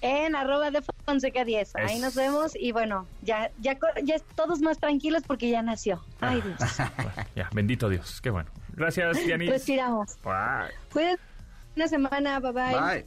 En arroba de Fonseca 10. Ahí nos vemos y bueno, ya, ya, ya todos más tranquilos porque ya nació. Ay, Dios. Bueno, ya, bendito Dios. Qué bueno. Gracias, Dianis. Respiramos. Bye. Cuídense una semana. Bye bye. Bye.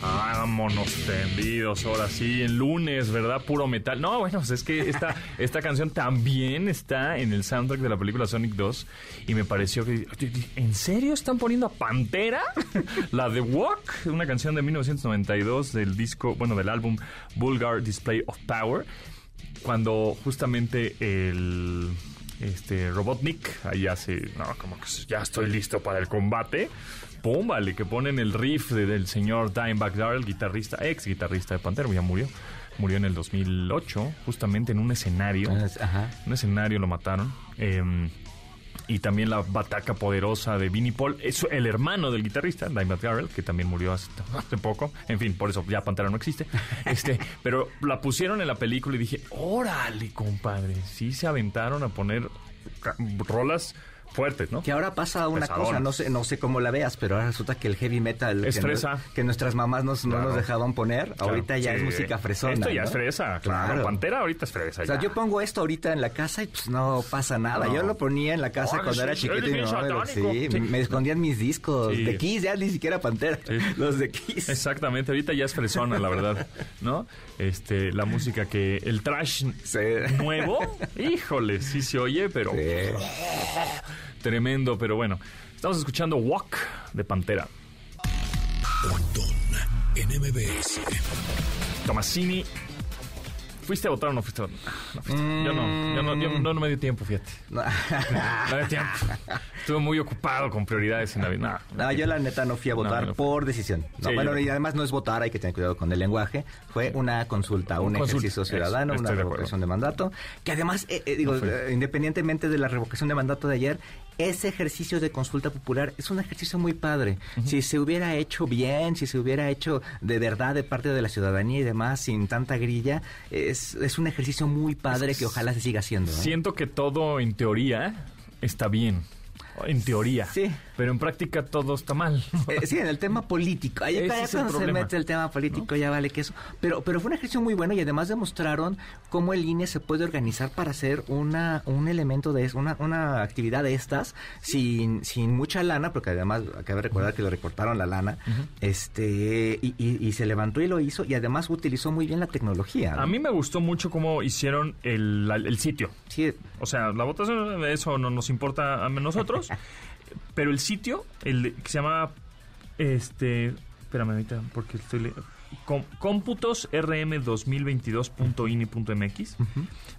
Vámonos tendidos, ahora sí, en lunes, ¿verdad? Puro metal. No, bueno, es que esta, esta canción también está en el soundtrack de la película Sonic 2 y me pareció que... ¿En serio están poniendo a Pantera? La de Walk, una canción de 1992 del disco, bueno, del álbum Vulgar Display of Power, cuando justamente el... Este Robotnik ahí hace, no, como que ya estoy listo para el combate. Pum, vale, que ponen el riff de- del señor Dimebag Darrell, guitarrista, ex guitarrista de Pantera, ya murió. Murió en el 2008, justamente en un escenario. Ajá. Un escenario lo mataron. eh, y también la bataca poderosa de Vinnie Paul, es el hermano del guitarrista, Dimebag Darrell, que también murió hace, hace poco. En fin, por eso ya Pantera no existe. Este, pero la pusieron en la película y dije, órale, compadre. Sí se aventaron a poner rolas fuertes, ¿no? Que ahora pasa una cosa, no sé, no sé cómo la veas, pero ahora resulta que el heavy metal Es que, fresa. que nuestras mamás nos, no nos dejaban poner, Claro, ahorita ya sí. es música fresona. Esto ya ¿no? es fresa, claro. Pantera ahorita es fresa. O sea, ya. yo pongo esto ahorita en la casa y pues no pasa nada. No. Yo lo ponía en la casa cuando sí, era chiquito y me- satánico. sí, Sí. me escondían mis discos. De Kiss, ya ni siquiera Pantera. Los de Kiss. Exactamente, ahorita ya es fresona, la verdad, ¿no? Este, la música que el trash nuevo, híjole, sí se oye, pero Sí. Tremendo, pero bueno. Estamos escuchando Walk de Pantera. Pontón en MBS. Tomasini, ¿fuiste a votar o no fuiste a votar? Ah, No fuiste. Yo no, yo no, yo no, no me dio tiempo, fíjate. No. Me dio tiempo. Estuve muy ocupado con prioridades en la vida. No, No, yo la neta no fui a votar por decisión. No, Sí, bueno, yo- y además no es votar, hay que tener cuidado con el lenguaje. Fue una consulta, un ejercicio ciudadano, estoy una revocación de mandato. Que además, eh, eh, digo, eh, independientemente de la revocación de mandato de ayer, ese ejercicio de consulta popular es un ejercicio muy padre. Si se hubiera hecho bien, si se hubiera hecho de verdad de parte de la ciudadanía y demás, sin tanta grilla, es, es un ejercicio muy padre que ojalá se siga haciendo. ¿eh? Siento que todo en teoría está bien. En teoría. Sí. Pero en práctica todo está mal. Eh, sí, en el tema político. Ahí cuando se problema. mete el tema político ya vale que eso. Pero, pero fue un ejercicio muy bueno y además demostraron cómo el INE se puede organizar para hacer una, un elemento de una, una actividad de estas sin, sin mucha lana, porque además acaba de recordar que le recortaron la lana, este, y, y- y se levantó y lo hizo, y además utilizó muy bien la tecnología. ¿no? A mí me gustó mucho cómo hicieron el, el sitio. Sí, O sea, la votación, eso no nos importa a nosotros. pero el sitio, el que se llama. Este. Espérame ahorita, porque estoy. le- com- cómputosrm2022.ini.mx.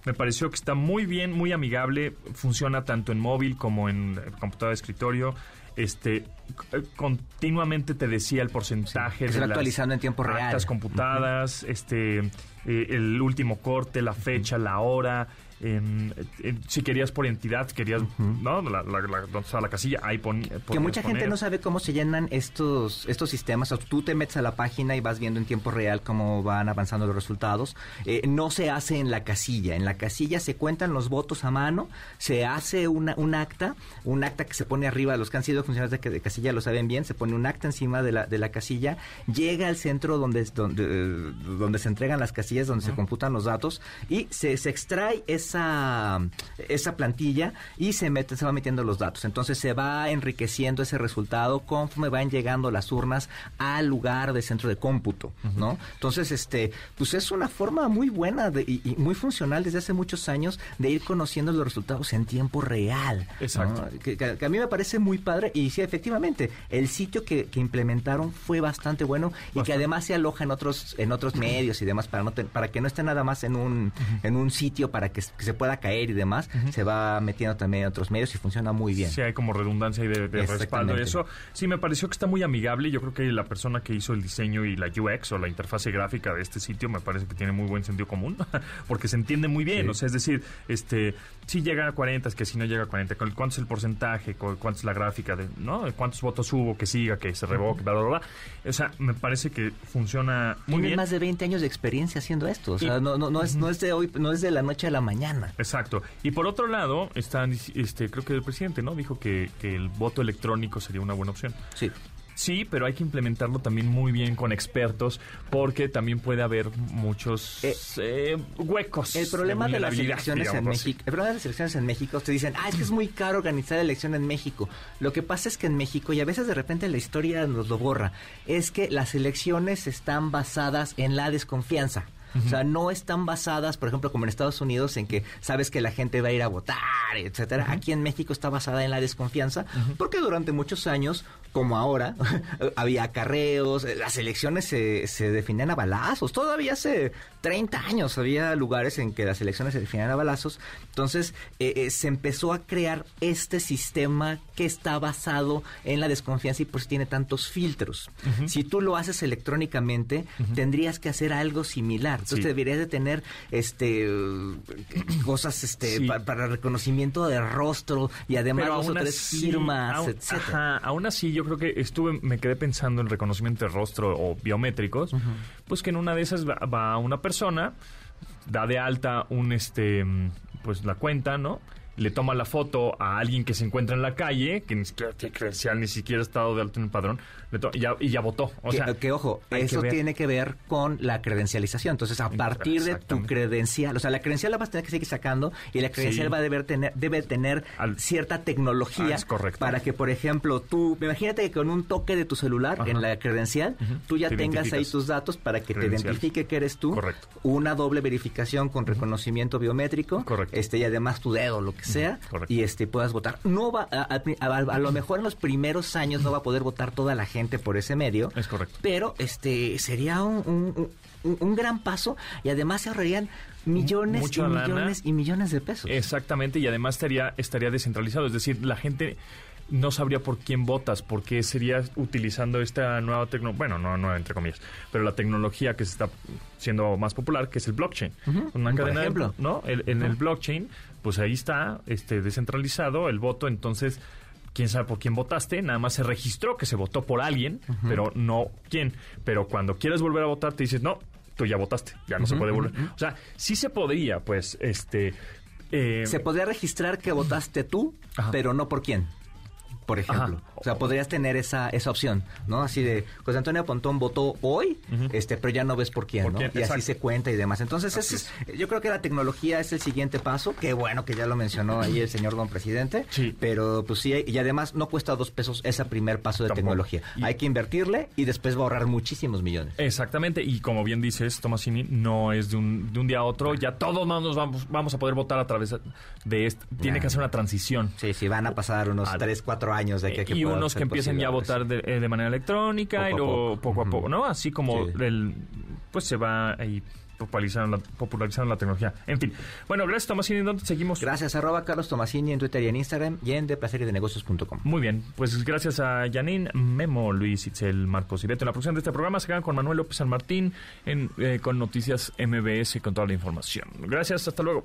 Me pareció que está muy bien, muy amigable. Funciona tanto en móvil como en computadora de escritorio. Este. Continuamente te decía el porcentaje se de va las actualizando en tiempo real. computadas, este, eh, el último corte, la fecha, la hora. Si querías por entidad, querías, ¿no? La, la, la, donde está la casilla, ahí pon, Que mucha gente no sabe cómo se llenan estos, estos sistemas. O sea, tú te metes a la página y vas viendo en tiempo real cómo van avanzando los resultados. Eh, no se hace en la casilla. En la casilla se cuentan los votos a mano, se hace una, un acta, un acta que se pone arriba, los que han sido funcionarios de, de casilla lo saben bien, se pone un acta encima de la, de la casilla, llega al centro donde, donde, eh, donde se entregan las casillas, donde se computan los datos, y se, se extrae esa, esa plantilla y se mete, se va metiendo los datos. Entonces se va enriqueciendo ese resultado conforme van llegando las urnas al lugar de centro de cómputo, ¿no? Entonces, este, pues es una forma muy buena de, y, y muy funcional desde hace muchos años de ir conociendo los resultados en tiempo real. Exacto. Que, que- que a mí me parece muy padre y sí, efectivamente, el sitio que, que implementaron fue bastante bueno y que además se aloja en otros en otros medios y demás para no para que no esté nada más en un en un sitio para que, que se pueda caer y demás, se va metiendo también en otros medios y funciona muy bien. Sí, hay como redundancia y de, de respaldo eso. Sí, me pareció que está muy amigable. Yo creo que la persona que hizo el diseño y la UX o la interfase gráfica de este sitio me parece que tiene muy buen sentido común, porque se entiende muy bien. Sí. O sea, es decir, este, si llega a 40, es que si no llega a 40, ¿cu- ¿cuánto es el porcentaje? ¿Cu- ¿Cuánto es la gráfica? De, ¿no? ¿Cuántos votos hubo? Que siga, que se revoque, bla, bla, bla. O sea, me parece que funciona muy Tienen bien. más de 20 años de experiencia haciendo esto, o sea, Y- no, no, no es no es de hoy, no es de la noche a la mañana. Exacto. Y por otro lado, están, este, creo que el presidente, ¿no? Dijo que, que el voto electrónico sería una buena opción. Sí. Sí, pero hay que implementarlo también muy bien con expertos porque también puede haber muchos Eh, eh, huecos. El problema de, las elecciones en digamos. México, el problema de las elecciones en México, te dicen, ah, es que es muy caro organizar la elección en México. Lo que pasa es que en México, y a veces de repente la historia nos lo borra, es que las elecciones están basadas en la desconfianza. O sea, no están basadas, por ejemplo, como en Estados Unidos, en que sabes que la gente va a ir a votar, etcétera. Aquí en México está basada en la desconfianza, porque durante muchos años, como ahora, había acarreos, eh, las elecciones se, se definían a balazos. Todavía hace 30 años había lugares en que las elecciones se definían a balazos. Entonces, eh, eh, se empezó a crear este sistema que está basado en la desconfianza y por eso tiene tantos filtros. Si tú lo haces electrónicamente, tendrías que hacer algo similar. Entonces, Sí. deberías de tener este uh, cosas este Sí. pa- para reconocimiento de rostro y además dos o aún tres así, firmas, aún, etcétera. ajá, aún así, yo creo que estuve, me quedé pensando en reconocimiento de rostro o biométricos, pues que en una de esas va, va una persona, da de alta un este, pues la cuenta, ¿no? Le toma la foto a alguien que se encuentra en la calle, que ni siquiera tiene credencial, ni siquiera ha estado de alta en el padrón, le y, ya, y ya votó. O que, sea, que, ojo, que eso tiene que ver con la credencialización. Entonces, a partir de tu credencial, o sea, la credencial la vas a tener que seguir sacando y la credencial Sí. va a deber tener, debe tener Al- cierta tecnología Ah, es correcto. para que, por ejemplo, tú, imagínate que con un toque de tu celular Ajá. en la credencial, tú ya Te tengas ahí tus datos para que te identifique que eres tú. Correcto. Una doble verificación con reconocimiento biométrico. Correcto. Este, y además tu dedo, lo que sea. Correcto. Y este puedas votar. No va, a, a- a- a lo mejor en los primeros años no va a poder votar toda la gente por ese medio. Es correcto. Pero este sería un, un- un- un gran paso y además se ahorrarían millones Mucha y lana. millones y millones de pesos. Exactamente, y además estaría, estaría descentralizado, es decir, la gente no sabría por quién votas, porque sería utilizando esta nueva tecnología, bueno, no nueva entre comillas, pero la tecnología que se está siendo más popular, que es el blockchain. Una por cadena, de- ejemplo. ¿no? El- en el blockchain, pues ahí está este descentralizado el voto, entonces quién sabe por quién votaste, nada más se registró que se votó por alguien, pero no quién. Pero cuando quieres volver a votar, te dices, no, tú ya votaste, ya no se puede volver. O sea, sí se podría, pues, este... eh, Se podría registrar que votaste tú, Ajá. pero no por quién. Por ejemplo. Ajá. O sea, podrías tener esa, esa opción, ¿no? Así de, José Antonio Pontón votó hoy, este, pero ya no ves por quién, Por ¿no? quién, y así se cuenta y demás. Entonces, ese es- yo creo que la tecnología es el siguiente paso. Qué bueno que ya lo mencionó ahí el señor don presidente. Sí. Pero, pues sí, y además no cuesta dos pesos ese primer paso de Tampoco. tecnología. Y- Hay que invertirle y después va a ahorrar muchísimos millones. Exactamente, y como bien dices, Tomasini, no es de un, de un día a otro, ya todos nos vamos, vamos a poder votar a través de esto. Tiene que hacer una transición. Sí, sí, van a pasar unos Ah, 3, 4 años de que, que y unos que empiecen ya a votar de, eh, de manera electrónica Poco y a luego poco. poco a poco, ¿no? Así como Sí. el, pues se va ahí popularizando la, tecnología. En fin. Bueno, gracias Tomasini, ¿dónde seguimos? Gracias, arroba Carlos Tomasini en Twitter y en Instagram y en deplacerydenegocios.com. Muy bien, pues gracias a Janine, Memo, Luis, Itzel, Marcos y Beto. En la producción de este programa se quedan con Manuel López San Martín en, eh, con Noticias MBS con toda la información. Gracias, hasta luego.